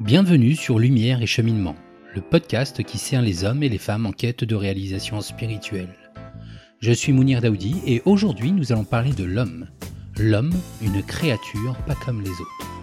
Bienvenue sur Lumière et Cheminement, le podcast qui sert les hommes et les femmes en quête de réalisation spirituelle. Je suis Mounir Daoudi et aujourd'hui nous allons parler de l'homme. L'homme, une créature pas comme les autres.